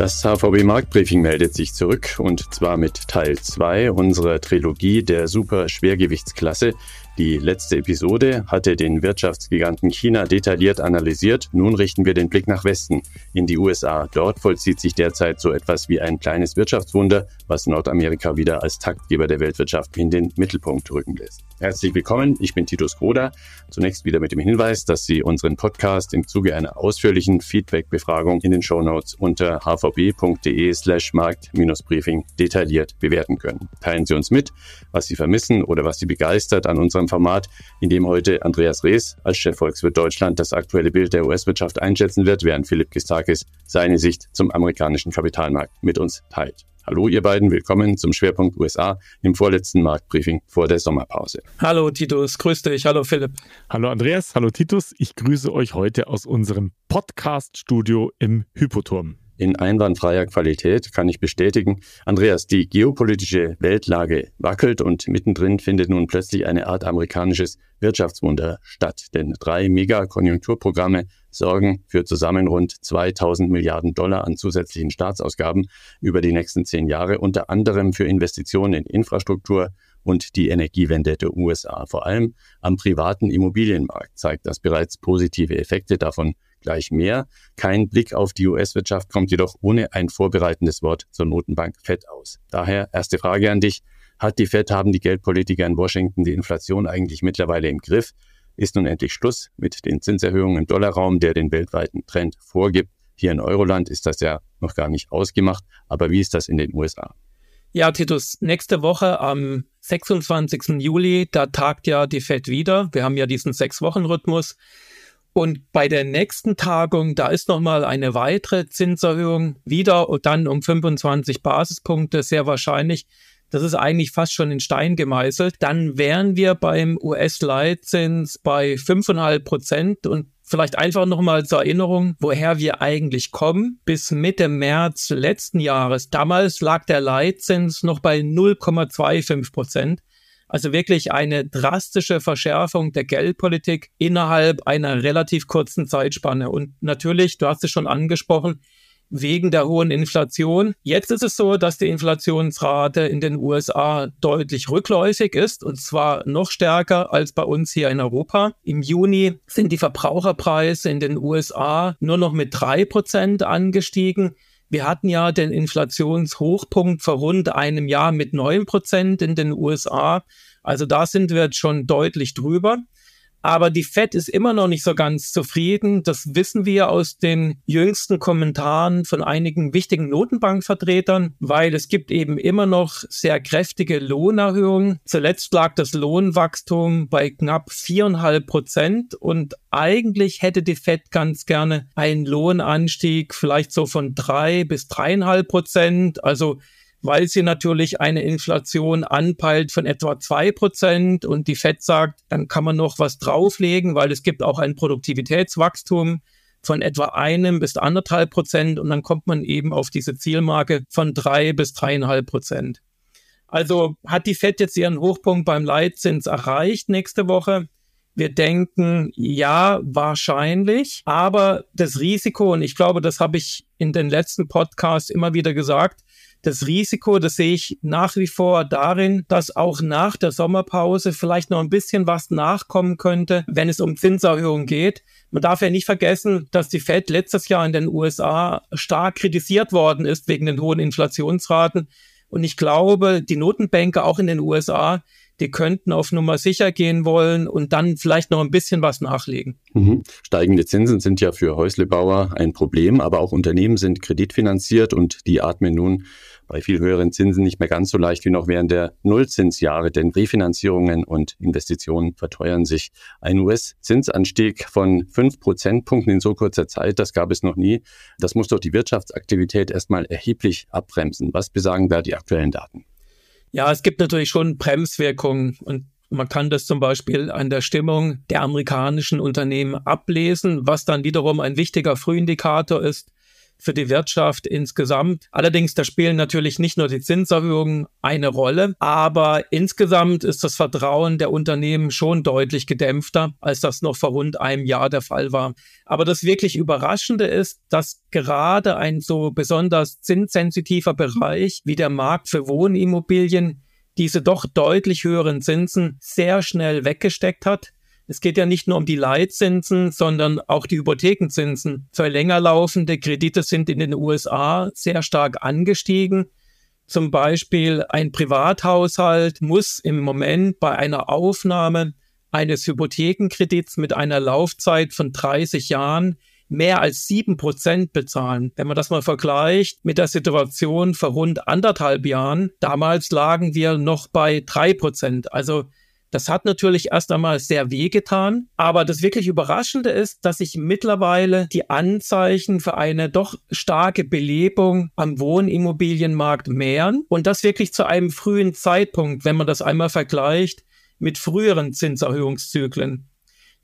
Das HVB Marktbriefing meldet sich zurück und zwar mit Teil 2 unserer Trilogie der Super Schwergewichtsklasse, die letzte Episode hatte den Wirtschaftsgiganten China detailliert analysiert. Nun richten wir den Blick nach Westen, in die USA. Dort vollzieht sich derzeit so etwas wie ein kleines Wirtschaftswunder, was Nordamerika wieder als Taktgeber der Weltwirtschaft in den Mittelpunkt rücken lässt. Herzlich willkommen, ich bin Titus Groda. Zunächst wieder mit dem Hinweis, dass Sie unseren Podcast im Zuge einer ausführlichen Feedback-Befragung in den Shownotes unter hvb.de slash markt-briefing detailliert bewerten können. Teilen Sie uns mit, was Sie vermissen oder was Sie begeistert an unserem Format, in dem heute Andreas Rees als Chefvolkswirt Deutschland das aktuelle Bild der US-Wirtschaft einschätzen wird, während Philipp Gistakis seine Sicht zum amerikanischen Kapitalmarkt mit uns teilt. Hallo ihr beiden, willkommen zum Schwerpunkt USA im vorletzten Marktbriefing vor der Sommerpause. Hallo Titus, grüß dich. Hallo Philipp. Hallo Andreas, hallo Titus. Ich grüße euch heute aus unserem Podcast-Studio im Hypoturm in einwandfreier Qualität, kann ich bestätigen. Andreas, die geopolitische Weltlage wackelt und mittendrin findet nun plötzlich eine Art amerikanisches Wirtschaftswunder statt. Denn drei Megakonjunkturprogramme sorgen für zusammen rund 2000 Milliarden Dollar an zusätzlichen Staatsausgaben über die nächsten zehn Jahre, unter anderem für Investitionen in Infrastruktur, und die Energiewende der USA. Vor allem am privaten Immobilienmarkt zeigt das bereits positive Effekte davon gleich mehr. Kein Blick auf die US-Wirtschaft kommt jedoch ohne ein vorbereitendes Wort zur Notenbank Fed aus. Daher erste Frage an dich. Hat die Fed, haben die Geldpolitiker in Washington die Inflation eigentlich mittlerweile im Griff? Ist nun endlich Schluss mit den Zinserhöhungen im Dollarraum, der den weltweiten Trend vorgibt? Hier in Euroland ist das ja noch gar nicht ausgemacht, aber wie ist das in den USA? Ja, Titus, nächste Woche am 26. Juli, da tagt ja die Fed wieder. Wir haben ja diesen Sechs-Wochen-Rhythmus. Und bei der nächsten Tagung, da ist nochmal eine weitere Zinserhöhung, wieder und dann um 25 Basispunkte, sehr wahrscheinlich. Das ist eigentlich fast schon in Stein gemeißelt. Dann wären wir beim US-Leitzins bei 5,5 Prozent und vielleicht einfach nochmal zur Erinnerung, woher wir eigentlich kommen. Bis Mitte März letzten Jahres, damals lag der Leitzins noch bei 0,25 Prozent. Also wirklich eine drastische Verschärfung der Geldpolitik innerhalb einer relativ kurzen Zeitspanne. Und natürlich, du hast es schon angesprochen, wegen der hohen Inflation. Jetzt ist es so, dass die Inflationsrate in den USA deutlich rückläufig ist und zwar noch stärker als bei uns hier in Europa. Im Juni sind die Verbraucherpreise in den USA nur noch mit drei Prozent angestiegen. Wir hatten ja den Inflationshochpunkt vor rund einem Jahr mit neun Prozent in den USA. Also da sind wir jetzt schon deutlich drüber. Aber die Fed ist immer noch nicht so ganz zufrieden. Das wissen wir aus den jüngsten Kommentaren von einigen wichtigen Notenbankvertretern, weil es gibt eben immer noch sehr kräftige Lohnerhöhungen. Zuletzt lag das Lohnwachstum bei knapp viereinhalb Prozent und eigentlich hätte die Fed ganz gerne einen Lohnanstieg vielleicht so von drei bis dreieinhalb Prozent. Also weil sie natürlich eine Inflation anpeilt von etwa zwei Prozent und die FED sagt, dann kann man noch was drauflegen, weil es gibt auch ein Produktivitätswachstum von etwa einem bis anderthalb Prozent und dann kommt man eben auf diese Zielmarke von drei bis dreieinhalb Prozent. Also hat die FED jetzt ihren Hochpunkt beim Leitzins erreicht nächste Woche? Wir denken, ja, wahrscheinlich, aber das Risiko, und ich glaube, das habe ich in den letzten Podcasts immer wieder gesagt, das Risiko, das sehe ich nach wie vor darin, dass auch nach der Sommerpause vielleicht noch ein bisschen was nachkommen könnte, wenn es um Zinserhöhungen geht. Man darf ja nicht vergessen, dass die Fed letztes Jahr in den USA stark kritisiert worden ist wegen den hohen Inflationsraten. Und ich glaube, die Notenbanker auch in den USA, die könnten auf Nummer sicher gehen wollen und dann vielleicht noch ein bisschen was nachlegen. Mhm. Steigende Zinsen sind ja für Häuslebauer ein Problem, aber auch Unternehmen sind kreditfinanziert und die atmen nun bei viel höheren Zinsen nicht mehr ganz so leicht wie noch während der Nullzinsjahre, denn Refinanzierungen und Investitionen verteuern sich. Ein US-Zinsanstieg von fünf Prozentpunkten in so kurzer Zeit, das gab es noch nie. Das muss doch die Wirtschaftsaktivität erstmal erheblich abbremsen. Was besagen da die aktuellen Daten? Ja, es gibt natürlich schon Bremswirkungen und man kann das zum Beispiel an der Stimmung der amerikanischen Unternehmen ablesen, was dann wiederum ein wichtiger Frühindikator ist für die Wirtschaft insgesamt. Allerdings, da spielen natürlich nicht nur die Zinserhöhungen eine Rolle, aber insgesamt ist das Vertrauen der Unternehmen schon deutlich gedämpfter, als das noch vor rund einem Jahr der Fall war. Aber das wirklich Überraschende ist, dass gerade ein so besonders zinssensitiver Bereich wie der Markt für Wohnimmobilien diese doch deutlich höheren Zinsen sehr schnell weggesteckt hat. Es geht ja nicht nur um die Leitzinsen, sondern auch die Hypothekenzinsen. Für länger laufende Kredite sind in den USA sehr stark angestiegen. Zum Beispiel ein Privathaushalt muss im Moment bei einer Aufnahme eines Hypothekenkredits mit einer Laufzeit von 30 Jahren mehr als sieben Prozent bezahlen. Wenn man das mal vergleicht mit der Situation vor rund anderthalb Jahren, damals lagen wir noch bei drei Prozent. Also das hat natürlich erst einmal sehr wehgetan, aber das wirklich Überraschende ist, dass sich mittlerweile die Anzeichen für eine doch starke Belebung am Wohnimmobilienmarkt mehren und das wirklich zu einem frühen Zeitpunkt, wenn man das einmal vergleicht mit früheren Zinserhöhungszyklen.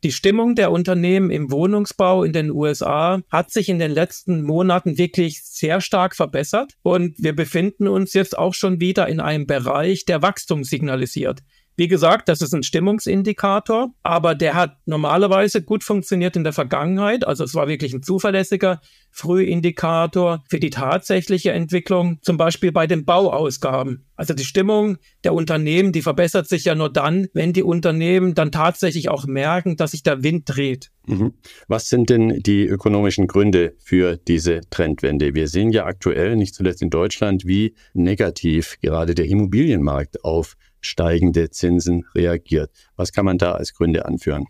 Die Stimmung der Unternehmen im Wohnungsbau in den USA hat sich in den letzten Monaten wirklich sehr stark verbessert und wir befinden uns jetzt auch schon wieder in einem Bereich, der Wachstum signalisiert. Wie gesagt, das ist ein Stimmungsindikator, aber der hat normalerweise gut funktioniert in der Vergangenheit. Also es war wirklich ein zuverlässiger Frühindikator für die tatsächliche Entwicklung, zum Beispiel bei den Bauausgaben. Also die Stimmung der Unternehmen, die verbessert sich ja nur dann, wenn die Unternehmen dann tatsächlich auch merken, dass sich der Wind dreht. Mhm. Was sind denn die ökonomischen Gründe für diese Trendwende? Wir sehen ja aktuell, nicht zuletzt in Deutschland, wie negativ gerade der Immobilienmarkt auf steigende Zinsen reagiert. Was kann man da als Gründe anführen?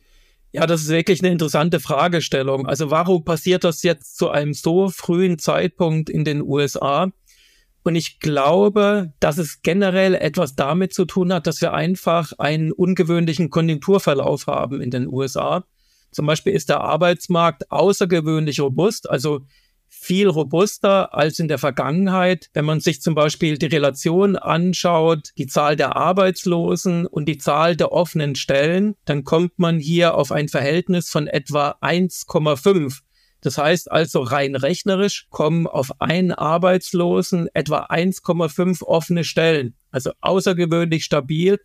Ja, das ist wirklich eine interessante Fragestellung. Also warum passiert das jetzt zu einem so frühen Zeitpunkt in den USA? Und ich glaube, dass es generell etwas damit zu tun hat, dass wir einfach einen ungewöhnlichen Konjunkturverlauf haben in den USA. Zum Beispiel ist der Arbeitsmarkt außergewöhnlich robust. Also viel robuster als in der Vergangenheit. Wenn man sich zum Beispiel die Relation anschaut, die Zahl der Arbeitslosen und die Zahl der offenen Stellen, dann kommt man hier auf ein Verhältnis von etwa 1,5. Das heißt also rein rechnerisch kommen auf einen Arbeitslosen etwa 1,5 offene Stellen. Also außergewöhnlich stabil.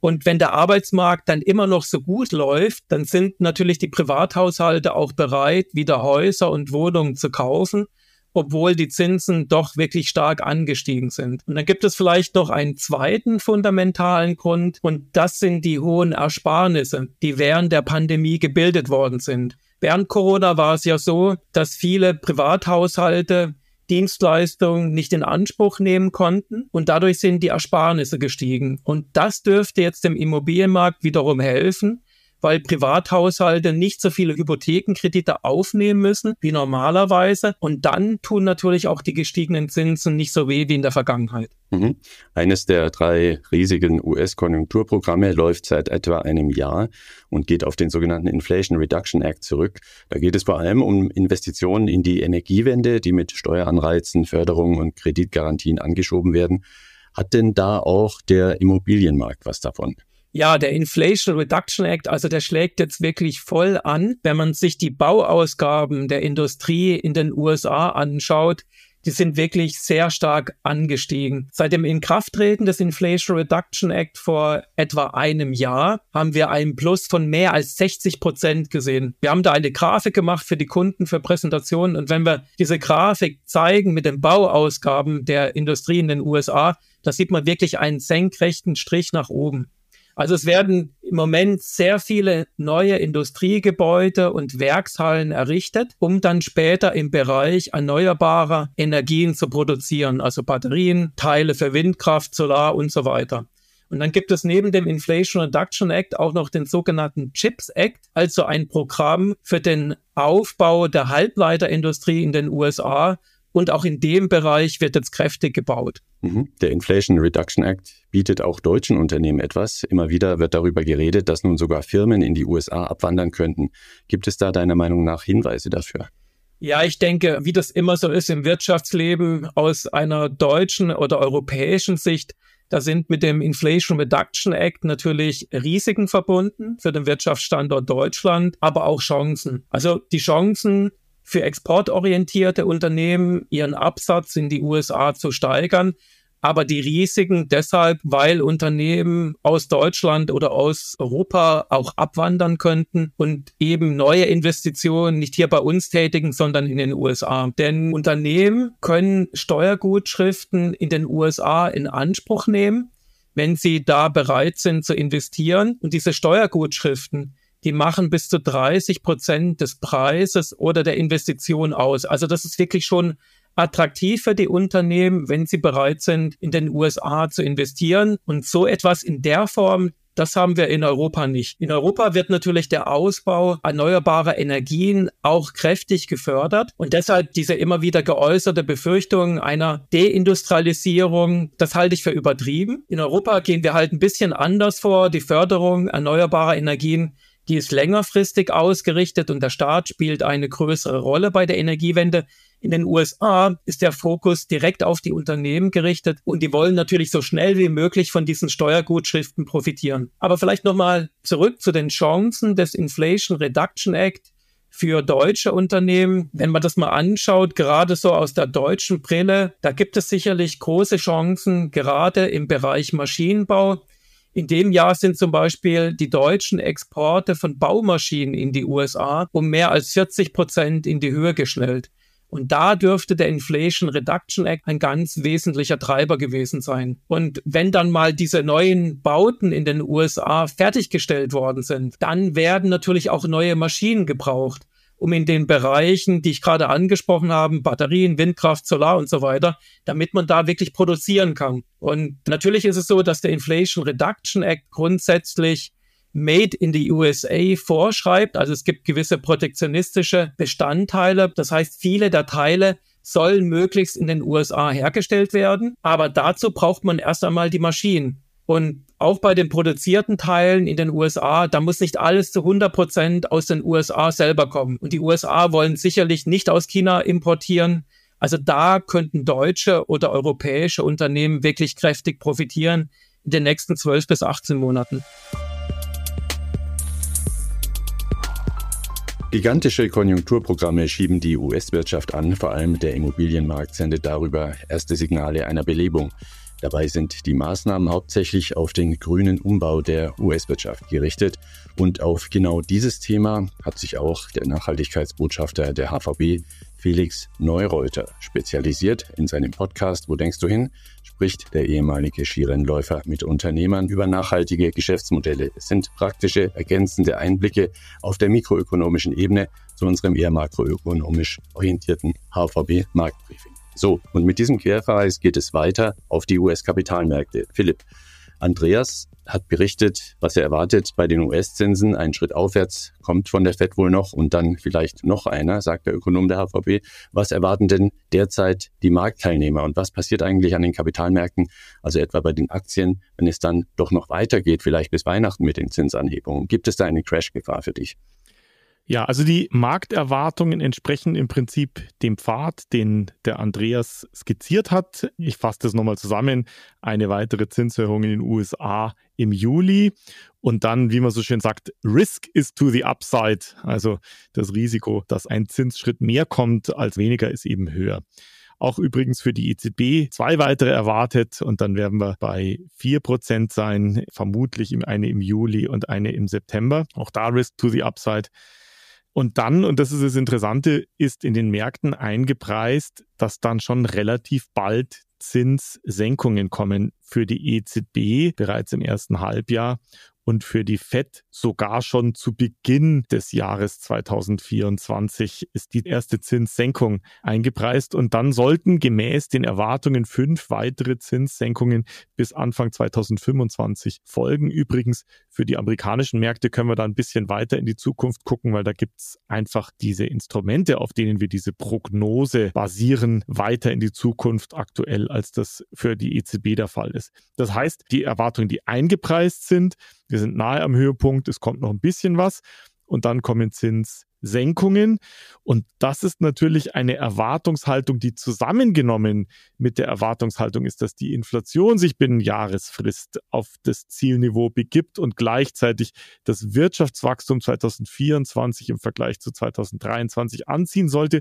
Und wenn der Arbeitsmarkt dann immer noch so gut läuft, dann sind natürlich die Privathaushalte auch bereit, wieder Häuser und Wohnungen zu kaufen, obwohl die Zinsen doch wirklich stark angestiegen sind. Und dann gibt es vielleicht noch einen zweiten fundamentalen Grund und das sind die hohen Ersparnisse, die während der Pandemie gebildet worden sind. Während Corona war es ja so, dass viele Privathaushalte Dienstleistungen nicht in Anspruch nehmen konnten und dadurch sind die Ersparnisse gestiegen. Und das dürfte jetzt dem Immobilienmarkt wiederum helfen, weil Privathaushalte nicht so viele Hypothekenkredite aufnehmen müssen wie normalerweise. Und dann tun natürlich auch die gestiegenen Zinsen nicht so weh wie in der Vergangenheit. Mhm. Eines der drei riesigen US-Konjunkturprogramme läuft seit etwa einem Jahr und geht auf den sogenannten Inflation Reduction Act zurück. Da geht es vor allem um Investitionen in die Energiewende, die mit Steueranreizen, Förderungen und Kreditgarantien angeschoben werden. Hat denn da auch der Immobilienmarkt was davon? Ja, der Inflation Reduction Act, also der schlägt jetzt wirklich voll an. Wenn man sich die Bauausgaben der Industrie in den USA anschaut, die sind wirklich sehr stark angestiegen. Seit dem Inkrafttreten des Inflation Reduction Act vor etwa einem Jahr haben wir einen Plus von mehr als 60 Prozent gesehen. Wir haben da eine Grafik gemacht für die Kunden für Präsentationen und wenn wir diese Grafik zeigen mit den Bauausgaben der Industrie in den USA, da sieht man wirklich einen senkrechten Strich nach oben. Also es werden im Moment sehr viele neue Industriegebäude und Werkshallen errichtet, um dann später im Bereich erneuerbarer Energien zu produzieren, also Batterien, Teile für Windkraft, Solar und so weiter. Und dann gibt es neben dem Inflation Reduction Act auch noch den sogenannten CHIPS Act, also ein Programm für den Aufbau der Halbleiterindustrie in den USA, und auch in dem Bereich wird jetzt kräftig gebaut. Mhm. Der Inflation Reduction Act bietet auch deutschen Unternehmen etwas. Immer wieder wird darüber geredet, dass nun sogar Firmen in die USA abwandern könnten. Gibt es da deiner Meinung nach Hinweise dafür? Ja, ich denke, wie das immer so ist im Wirtschaftsleben, aus einer deutschen oder europäischen Sicht, da sind mit dem Inflation Reduction Act natürlich Risiken verbunden für den Wirtschaftsstandort Deutschland, aber auch Chancen. Also die Chancen für exportorientierte Unternehmen, ihren Absatz in die USA zu steigern aber die Risiken deshalb, weil Unternehmen aus Deutschland oder aus Europa auch abwandern könnten und eben neue Investitionen nicht hier bei uns tätigen, sondern in den USA. Denn Unternehmen können Steuergutschriften in den USA in Anspruch nehmen, wenn sie da bereit sind zu investieren. Und diese Steuergutschriften, die machen bis zu 30 Prozent des Preises oder der Investition aus. Also das ist wirklich schon attraktiv für die Unternehmen, wenn sie bereit sind, in den USA zu investieren. Und so etwas in der Form, das haben wir in Europa nicht. In Europa wird natürlich der Ausbau erneuerbarer Energien auch kräftig gefördert und deshalb diese immer wieder geäußerte Befürchtung einer Deindustrialisierung, das halte ich für übertrieben. In Europa gehen wir halt ein bisschen anders vor. Die Förderung erneuerbarer Energien die ist längerfristig ausgerichtet und der Staat spielt eine größere Rolle bei der Energiewende. In den USA ist der Fokus direkt auf die Unternehmen gerichtet und die wollen natürlich so schnell wie möglich von diesen Steuergutschriften profitieren. Aber vielleicht nochmal zurück zu den Chancen des Inflation Reduction Act für deutsche Unternehmen. Wenn man das mal anschaut, gerade so aus der deutschen Brille, da gibt es sicherlich große Chancen, gerade im Bereich Maschinenbau. In dem Jahr sind zum Beispiel die deutschen Exporte von Baumaschinen in die USA um mehr als 40 Prozent in die Höhe geschnellt. Und da dürfte der Inflation Reduction Act ein ganz wesentlicher Treiber gewesen sein. Und wenn dann mal diese neuen Bauten in den USA fertiggestellt worden sind, dann werden natürlich auch neue Maschinen gebraucht um in den Bereichen, die ich gerade angesprochen habe, Batterien, Windkraft, Solar und so weiter, damit man da wirklich produzieren kann. Und natürlich ist es so, dass der Inflation Reduction Act grundsätzlich Made in the USA vorschreibt. Also es gibt gewisse protektionistische Bestandteile. Das heißt, viele der Teile sollen möglichst in den USA hergestellt werden. Aber dazu braucht man erst einmal die Maschinen. Und auch bei den produzierten Teilen in den USA, da muss nicht alles zu 100 Prozent aus den USA selber kommen. Und die USA wollen sicherlich nicht aus China importieren. Also da könnten deutsche oder europäische Unternehmen wirklich kräftig profitieren in den nächsten 12 bis 18 Monaten. Gigantische Konjunkturprogramme schieben die US-Wirtschaft an, vor allem der Immobilienmarkt sendet darüber erste Signale einer Belebung. Dabei sind die Maßnahmen hauptsächlich auf den grünen Umbau der US-Wirtschaft gerichtet. Und auf genau dieses Thema hat sich auch der Nachhaltigkeitsbotschafter der HVB, Felix Neureuter, spezialisiert. In seinem Podcast Wo denkst du hin? spricht der ehemalige Skirennläufer mit Unternehmern über nachhaltige Geschäftsmodelle. Es sind praktische, ergänzende Einblicke auf der mikroökonomischen Ebene zu unserem eher makroökonomisch orientierten HVB Marktbriefing. So, und mit diesem Querverweis geht es weiter auf die US-Kapitalmärkte. Philipp, Andreas hat berichtet, was er erwartet bei den US-Zinsen. Ein Schritt aufwärts kommt von der FED wohl noch und dann vielleicht noch einer, sagt der Ökonom der HVB. Was erwarten denn derzeit die Marktteilnehmer und was passiert eigentlich an den Kapitalmärkten, also etwa bei den Aktien, wenn es dann doch noch weitergeht, vielleicht bis Weihnachten mit den Zinsanhebungen? Gibt es da eine Crash-Gefahr für dich? Ja, also die Markterwartungen entsprechen im Prinzip dem Pfad, den der Andreas skizziert hat. Ich fasse das nochmal zusammen. Eine weitere Zinserhöhung in den USA im Juli und dann, wie man so schön sagt, Risk is to the upside. Also das Risiko, dass ein Zinsschritt mehr kommt als weniger, ist eben höher. Auch übrigens für die EZB zwei weitere erwartet und dann werden wir bei 4% sein, vermutlich eine im Juli und eine im September. Auch da Risk to the Upside. Und dann, und das ist das Interessante, ist in den Märkten eingepreist, dass dann schon relativ bald Zinssenkungen kommen für die EZB bereits im ersten Halbjahr und für die FED sogar schon zu Beginn des Jahres 2024 ist die erste Zinssenkung eingepreist und dann sollten gemäß den Erwartungen fünf weitere Zinssenkungen bis Anfang 2025 folgen. Übrigens für die amerikanischen Märkte können wir da ein bisschen weiter in die Zukunft gucken, weil da gibt es einfach diese Instrumente, auf denen wir diese Prognose basieren, weiter in die Zukunft aktuell, als das für die EZB der Fall ist. Das heißt, die Erwartungen, die eingepreist sind, wir sind nahe am Höhepunkt, es kommt noch ein bisschen was. und dann kommen Zinssenkungen. Und das ist natürlich eine Erwartungshaltung, die zusammengenommen mit der Erwartungshaltung ist, dass die Inflation sich binnen Jahresfrist auf das Zielniveau begibt und gleichzeitig das Wirtschaftswachstum 2024 im Vergleich zu 2023 anziehen sollte,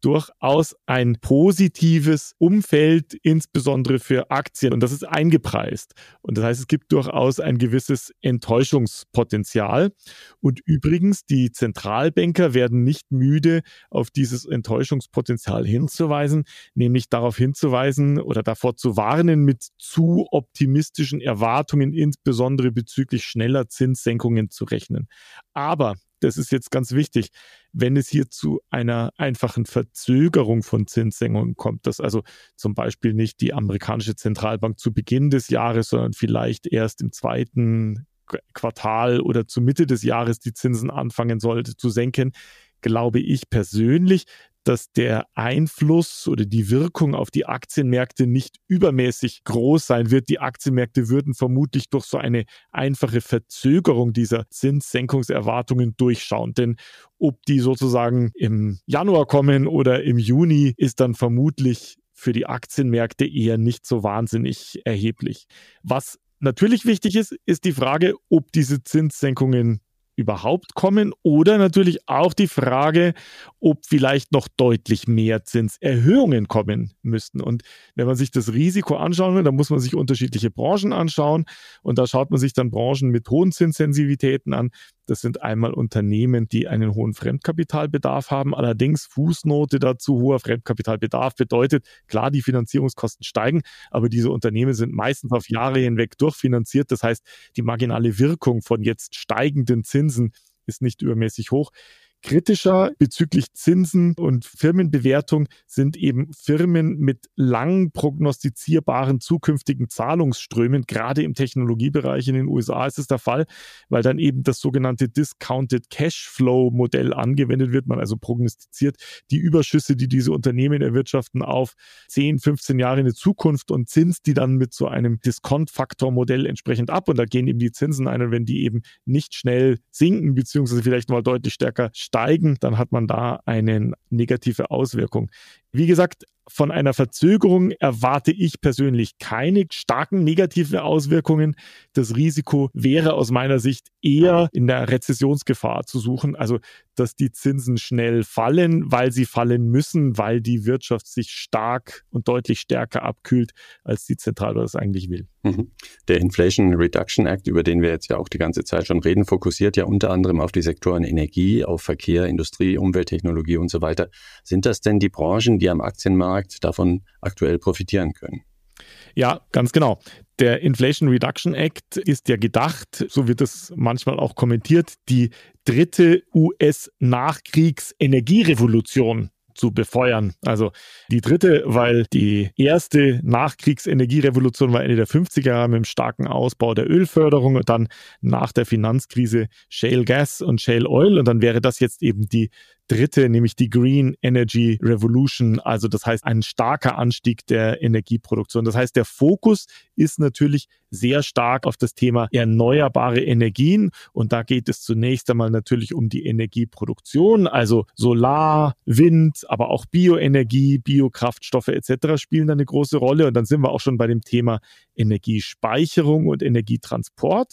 durchaus ein positives Umfeld, insbesondere für Aktien. Und das ist eingepreist. Und das heißt, es gibt durchaus ein gewisses Enttäuschungspotenzial. Und übrigens, die Zentralbanker werden nicht müde, auf dieses Enttäuschungspotenzial hinzuweisen, nämlich darauf hinzuweisen oder davor zu warnen, mit zu optimistischen Erwartungen, insbesondere bezüglich schneller Zinssenkungen zu rechnen. Aber das ist jetzt ganz wichtig, wenn es hier zu einer einfachen Verzögerung von Zinssenkungen kommt, dass also zum Beispiel nicht die amerikanische Zentralbank zu Beginn des Jahres, sondern vielleicht erst im zweiten Quartal oder zur Mitte des Jahres die Zinsen anfangen sollte zu senken, glaube ich persönlich, dass der Einfluss oder die Wirkung auf die Aktienmärkte nicht übermäßig groß sein wird. Die Aktienmärkte würden vermutlich durch so eine einfache Verzögerung dieser Zinssenkungserwartungen durchschauen. Denn ob die sozusagen im Januar kommen oder im Juni, ist dann vermutlich für die Aktienmärkte eher nicht so wahnsinnig erheblich. Was natürlich wichtig ist, ist die Frage, ob diese Zinssenkungen überhaupt kommen oder natürlich auch die Frage, ob vielleicht noch deutlich mehr Zinserhöhungen kommen müssten. Und wenn man sich das Risiko anschauen will, dann muss man sich unterschiedliche Branchen anschauen und da schaut man sich dann Branchen mit hohen Zinssensitivitäten an. Das sind einmal Unternehmen, die einen hohen Fremdkapitalbedarf haben. Allerdings Fußnote dazu, hoher Fremdkapitalbedarf bedeutet, klar, die Finanzierungskosten steigen, aber diese Unternehmen sind meistens auf Jahre hinweg durchfinanziert. Das heißt, die marginale Wirkung von jetzt steigenden Zinsen ist nicht übermäßig hoch. Kritischer bezüglich Zinsen und Firmenbewertung sind eben Firmen mit lang prognostizierbaren zukünftigen Zahlungsströmen. Gerade im Technologiebereich in den USA ist es der Fall, weil dann eben das sogenannte Discounted Cashflow Modell angewendet wird. Man also prognostiziert die Überschüsse, die diese Unternehmen erwirtschaften, auf 10, 15 Jahre in die Zukunft und zinst die dann mit so einem Discount-Faktor-Modell entsprechend ab. Und da gehen eben die Zinsen ein. Und wenn die eben nicht schnell sinken, beziehungsweise vielleicht mal deutlich stärker steigen, dann hat man da eine negative Auswirkung. Wie gesagt, von einer Verzögerung erwarte ich persönlich keine starken negativen Auswirkungen. Das Risiko wäre aus meiner Sicht eher in der Rezessionsgefahr zu suchen, also dass die Zinsen schnell fallen, weil sie fallen müssen, weil die Wirtschaft sich stark und deutlich stärker abkühlt, als die Zentralbank das eigentlich will. Mhm. Der Inflation Reduction Act, über den wir jetzt ja auch die ganze Zeit schon reden, fokussiert ja unter anderem auf die Sektoren Energie, auf Verkehr, Industrie, Umwelttechnologie und so weiter. Sind das denn die Branchen, die am Aktienmarkt davon aktuell profitieren können. Ja, ganz genau. Der Inflation Reduction Act ist ja gedacht, so wird es manchmal auch kommentiert, die dritte US-Nachkriegsenergierevolution zu befeuern. Also die dritte, weil die erste Nachkriegsenergierevolution war Ende der 50er Jahre mit dem starken Ausbau der Ölförderung und dann nach der Finanzkrise Shale Gas und Shale Oil und dann wäre das jetzt eben die dritte, nämlich die Green Energy Revolution. Also das heißt ein starker Anstieg der Energieproduktion. Das heißt, der Fokus ist natürlich sehr stark auf das Thema erneuerbare Energien. Und da geht es zunächst einmal natürlich um die Energieproduktion, also Solar, Wind, aber auch Bioenergie, Biokraftstoffe etc. spielen da eine große Rolle. Und dann sind wir auch schon bei dem Thema Energiespeicherung und Energietransport.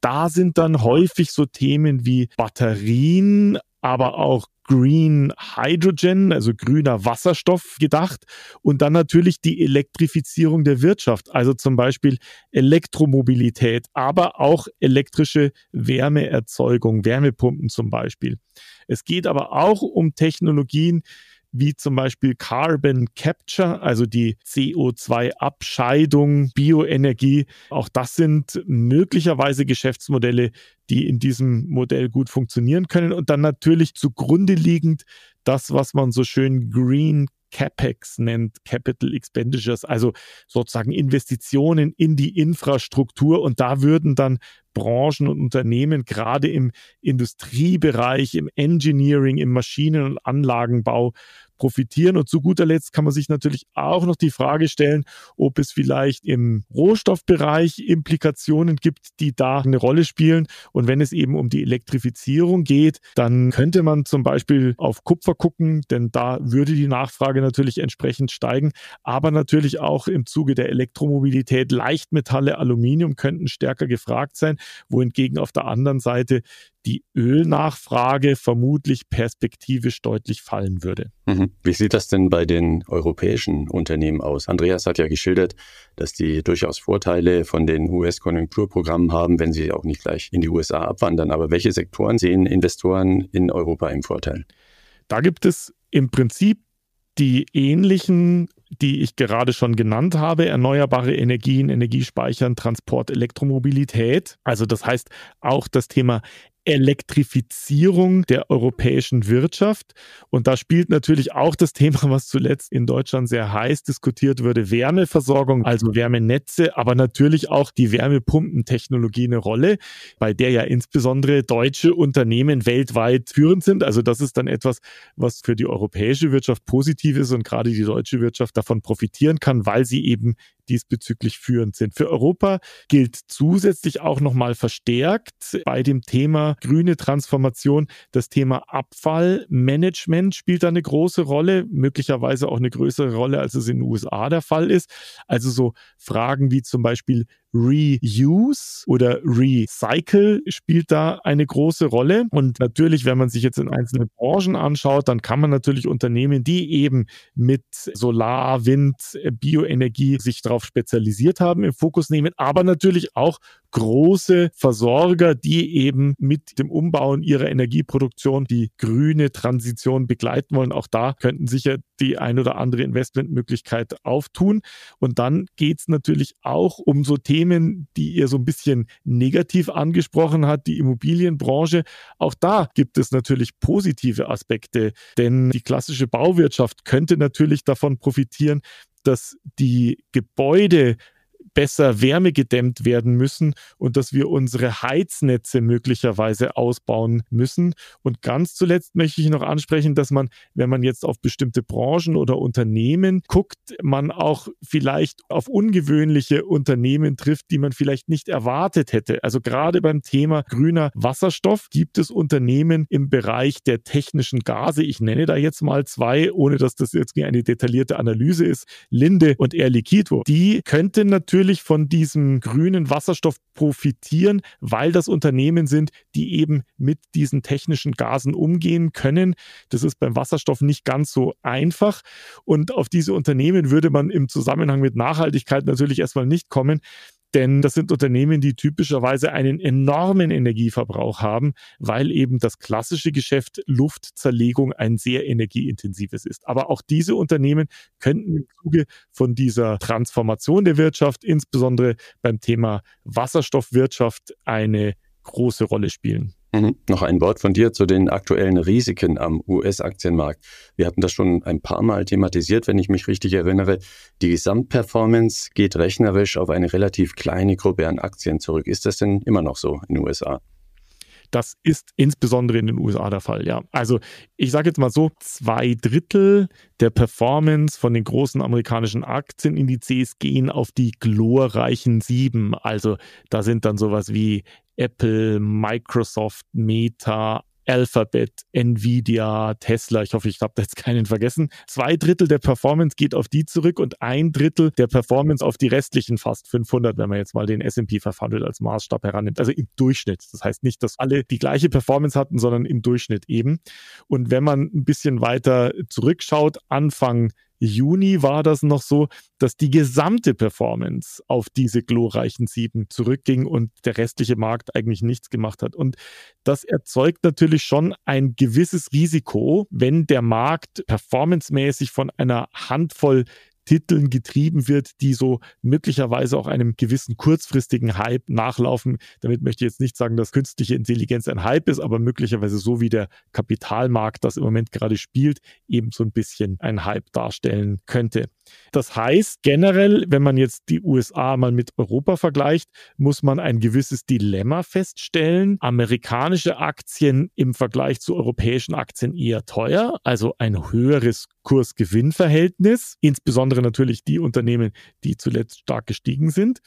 Da sind dann häufig so Themen wie Batterien, aber auch Green Hydrogen, also grüner Wasserstoff gedacht. Und dann natürlich die Elektrifizierung der Wirtschaft, also zum Beispiel Elektromobilität, aber auch elektrische Wärmeerzeugung, Wärmepumpen zum Beispiel. Es geht aber auch um Technologien, wie zum Beispiel Carbon Capture, also die CO2-Abscheidung, Bioenergie. Auch das sind möglicherweise Geschäftsmodelle, die in diesem Modell gut funktionieren können. Und dann natürlich zugrunde liegend das, was man so schön Green CapEx nennt, Capital Expenditures, also sozusagen Investitionen in die Infrastruktur. Und da würden dann Branchen und Unternehmen gerade im Industriebereich, im Engineering, im Maschinen- und Anlagenbau profitieren. Und zu guter Letzt kann man sich natürlich auch noch die Frage stellen, ob es vielleicht im Rohstoffbereich Implikationen gibt, die da eine Rolle spielen. Und wenn es eben um die Elektrifizierung geht, dann könnte man zum Beispiel auf Kupfer gucken, denn da würde die Nachfrage natürlich entsprechend steigen. Aber natürlich auch im Zuge der Elektromobilität Leichtmetalle, Aluminium könnten stärker gefragt sein, wohingegen auf der anderen Seite die Ölnachfrage vermutlich perspektivisch deutlich fallen würde. Mhm. Wie sieht das denn bei den europäischen Unternehmen aus? Andreas hat ja geschildert, dass die durchaus Vorteile von den US-Konjunkturprogrammen haben, wenn sie auch nicht gleich in die USA abwandern. Aber welche Sektoren sehen Investoren in Europa im Vorteil? Da gibt es im Prinzip die ähnlichen, die ich gerade schon genannt habe, erneuerbare Energien, Energiespeichern, Transport, Elektromobilität. Also das heißt auch das Thema Elektrifizierung der europäischen Wirtschaft. Und da spielt natürlich auch das Thema, was zuletzt in Deutschland sehr heiß diskutiert wurde, Wärmeversorgung, also Wärmenetze, aber natürlich auch die Wärmepumpentechnologie eine Rolle, bei der ja insbesondere deutsche Unternehmen weltweit führend sind. Also das ist dann etwas, was für die europäische Wirtschaft positiv ist und gerade die deutsche Wirtschaft davon profitieren kann, weil sie eben diesbezüglich führend sind. Für Europa gilt zusätzlich auch nochmal verstärkt bei dem Thema grüne Transformation das Thema Abfallmanagement spielt da eine große Rolle, möglicherweise auch eine größere Rolle, als es in den USA der Fall ist. Also so Fragen wie zum Beispiel Reuse oder Recycle spielt da eine große Rolle. Und natürlich, wenn man sich jetzt in einzelnen Branchen anschaut, dann kann man natürlich Unternehmen, die eben mit Solar, Wind, Bioenergie sich darauf spezialisiert haben, im Fokus nehmen, aber natürlich auch große Versorger, die eben mit dem Umbauen ihrer Energieproduktion die grüne Transition begleiten wollen. Auch da könnten sicher die ein oder andere Investmentmöglichkeit auftun. Und dann geht es natürlich auch um so Themen, die ihr so ein bisschen negativ angesprochen hat, die Immobilienbranche. Auch da gibt es natürlich positive Aspekte, denn die klassische Bauwirtschaft könnte natürlich davon profitieren, dass die Gebäude besser wärmegedämmt werden müssen und dass wir unsere Heiznetze möglicherweise ausbauen müssen. Und ganz zuletzt möchte ich noch ansprechen, dass man, wenn man jetzt auf bestimmte Branchen oder Unternehmen guckt, man auch vielleicht auf ungewöhnliche Unternehmen trifft, die man vielleicht nicht erwartet hätte. Also gerade beim Thema grüner Wasserstoff gibt es Unternehmen im Bereich der technischen Gase. Ich nenne da jetzt mal zwei, ohne dass das jetzt eine detaillierte Analyse ist. Linde und Air Liquido. Die könnten natürlich natürlich von diesem grünen Wasserstoff profitieren, weil das Unternehmen sind, die eben mit diesen technischen Gasen umgehen können. Das ist beim Wasserstoff nicht ganz so einfach. Und auf diese Unternehmen würde man im Zusammenhang mit Nachhaltigkeit natürlich erstmal nicht kommen. Denn das sind Unternehmen, die typischerweise einen enormen Energieverbrauch haben, weil eben das klassische Geschäft Luftzerlegung ein sehr energieintensives ist. Aber auch diese Unternehmen könnten im Zuge von dieser Transformation der Wirtschaft, insbesondere beim Thema Wasserstoffwirtschaft, eine große Rolle spielen. Mhm. Noch ein Wort von dir zu den aktuellen Risiken am US-Aktienmarkt. Wir hatten das schon ein paar Mal thematisiert, wenn ich mich richtig erinnere. Die Gesamtperformance geht rechnerisch auf eine relativ kleine Gruppe an Aktien zurück. Ist das denn immer noch so in den USA? Das ist insbesondere in den USA der Fall, ja. Also ich sage jetzt mal so, zwei Drittel der Performance von den großen amerikanischen Aktienindizes gehen auf die glorreichen sieben. Also da sind dann sowas wie Apple, Microsoft, Meta, Alphabet, Nvidia, Tesla. Ich hoffe, ich habe da jetzt keinen vergessen. Zwei Drittel der Performance geht auf die zurück und ein Drittel der Performance auf die restlichen fast 500, wenn man jetzt mal den S&P 500 als Maßstab herannimmt. Also im Durchschnitt. Das heißt nicht, dass alle die gleiche Performance hatten, sondern im Durchschnitt eben. Und wenn man ein bisschen weiter zurückschaut, Anfang Juni war das noch so, dass die gesamte Performance auf diese glorreichen sieben zurückging und der restliche Markt eigentlich nichts gemacht hat. Und das erzeugt natürlich schon ein gewisses Risiko, wenn der Markt performancemäßig von einer Handvoll Titeln getrieben wird, die so möglicherweise auch einem gewissen kurzfristigen Hype nachlaufen. Damit möchte ich jetzt nicht sagen, dass künstliche Intelligenz ein Hype ist, aber möglicherweise so wie der Kapitalmarkt das im Moment gerade spielt, eben so ein bisschen ein Hype darstellen könnte. Das heißt, generell, wenn man jetzt die USA mal mit Europa vergleicht, muss man ein gewisses Dilemma feststellen. Amerikanische Aktien im Vergleich zu europäischen Aktien eher teuer, also ein höheres Kurs-Gewinn-Verhältnis, insbesondere natürlich die Unternehmen, die zuletzt stark gestiegen sind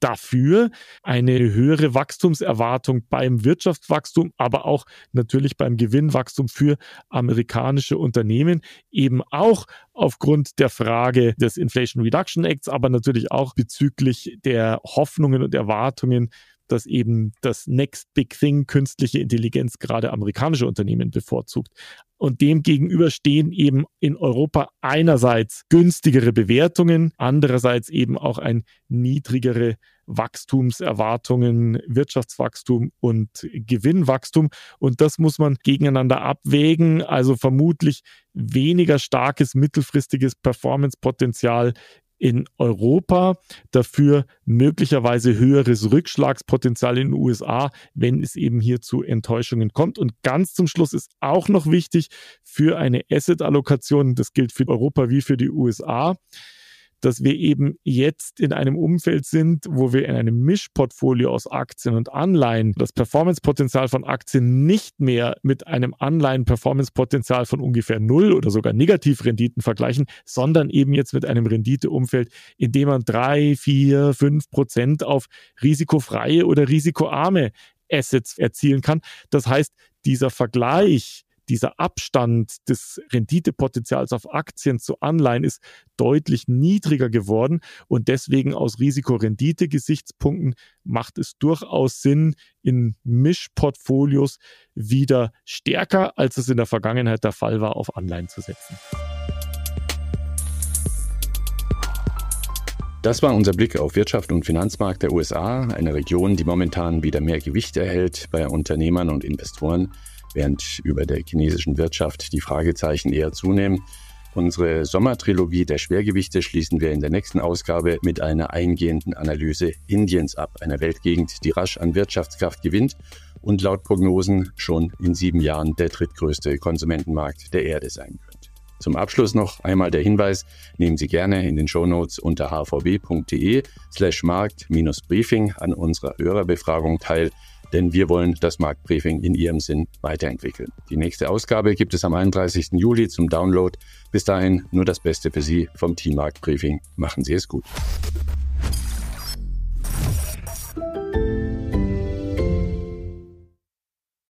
dafür eine höhere Wachstumserwartung beim Wirtschaftswachstum, aber auch natürlich beim Gewinnwachstum für amerikanische Unternehmen, eben auch aufgrund der Frage des Inflation Reduction Acts, aber natürlich auch bezüglich der Hoffnungen und Erwartungen dass eben das Next Big Thing künstliche Intelligenz gerade amerikanische Unternehmen bevorzugt. Und dem gegenüber stehen eben in Europa einerseits günstigere Bewertungen, andererseits eben auch ein niedrigere Wachstumserwartungen, Wirtschaftswachstum und Gewinnwachstum. Und das muss man gegeneinander abwägen. Also vermutlich weniger starkes mittelfristiges Performancepotenzial in Europa, dafür möglicherweise höheres Rückschlagspotenzial in den USA, wenn es eben hier zu Enttäuschungen kommt. Und ganz zum Schluss ist auch noch wichtig für eine Asset-Allokation, das gilt für Europa wie für die USA, dass wir eben jetzt in einem Umfeld sind, wo wir in einem Mischportfolio aus Aktien und Anleihen das Performancepotenzial von Aktien nicht mehr mit einem Anleihen-Performancepotenzial von ungefähr null oder sogar Negativrenditen vergleichen, sondern eben jetzt mit einem Renditeumfeld, in dem man drei, vier, fünf Prozent auf risikofreie oder risikoarme Assets erzielen kann. Das heißt, dieser Vergleich dieser Abstand des Renditepotenzials auf Aktien zu Anleihen ist deutlich niedriger geworden und deswegen aus Risikorendite-Gesichtspunkten macht es durchaus Sinn, in Mischportfolios wieder stärker, als es in der Vergangenheit der Fall war, auf Anleihen zu setzen. Das war unser Blick auf Wirtschaft und Finanzmarkt der USA, eine Region, die momentan wieder mehr Gewicht erhält bei Unternehmern und Investoren während über der chinesischen Wirtschaft die Fragezeichen eher zunehmen. Unsere Sommertrilogie der Schwergewichte schließen wir in der nächsten Ausgabe mit einer eingehenden Analyse Indiens ab, einer Weltgegend, die rasch an Wirtschaftskraft gewinnt und laut Prognosen schon in sieben Jahren der drittgrößte Konsumentenmarkt der Erde sein könnte. Zum Abschluss noch einmal der Hinweis, nehmen Sie gerne in den Shownotes unter hvb.de slash markt-briefing an unserer Hörerbefragung teil denn wir wollen das Marktbriefing in Ihrem Sinn weiterentwickeln. Die nächste Ausgabe gibt es am 31. Juli zum Download. Bis dahin nur das Beste für Sie vom Team Marktbriefing. Machen Sie es gut.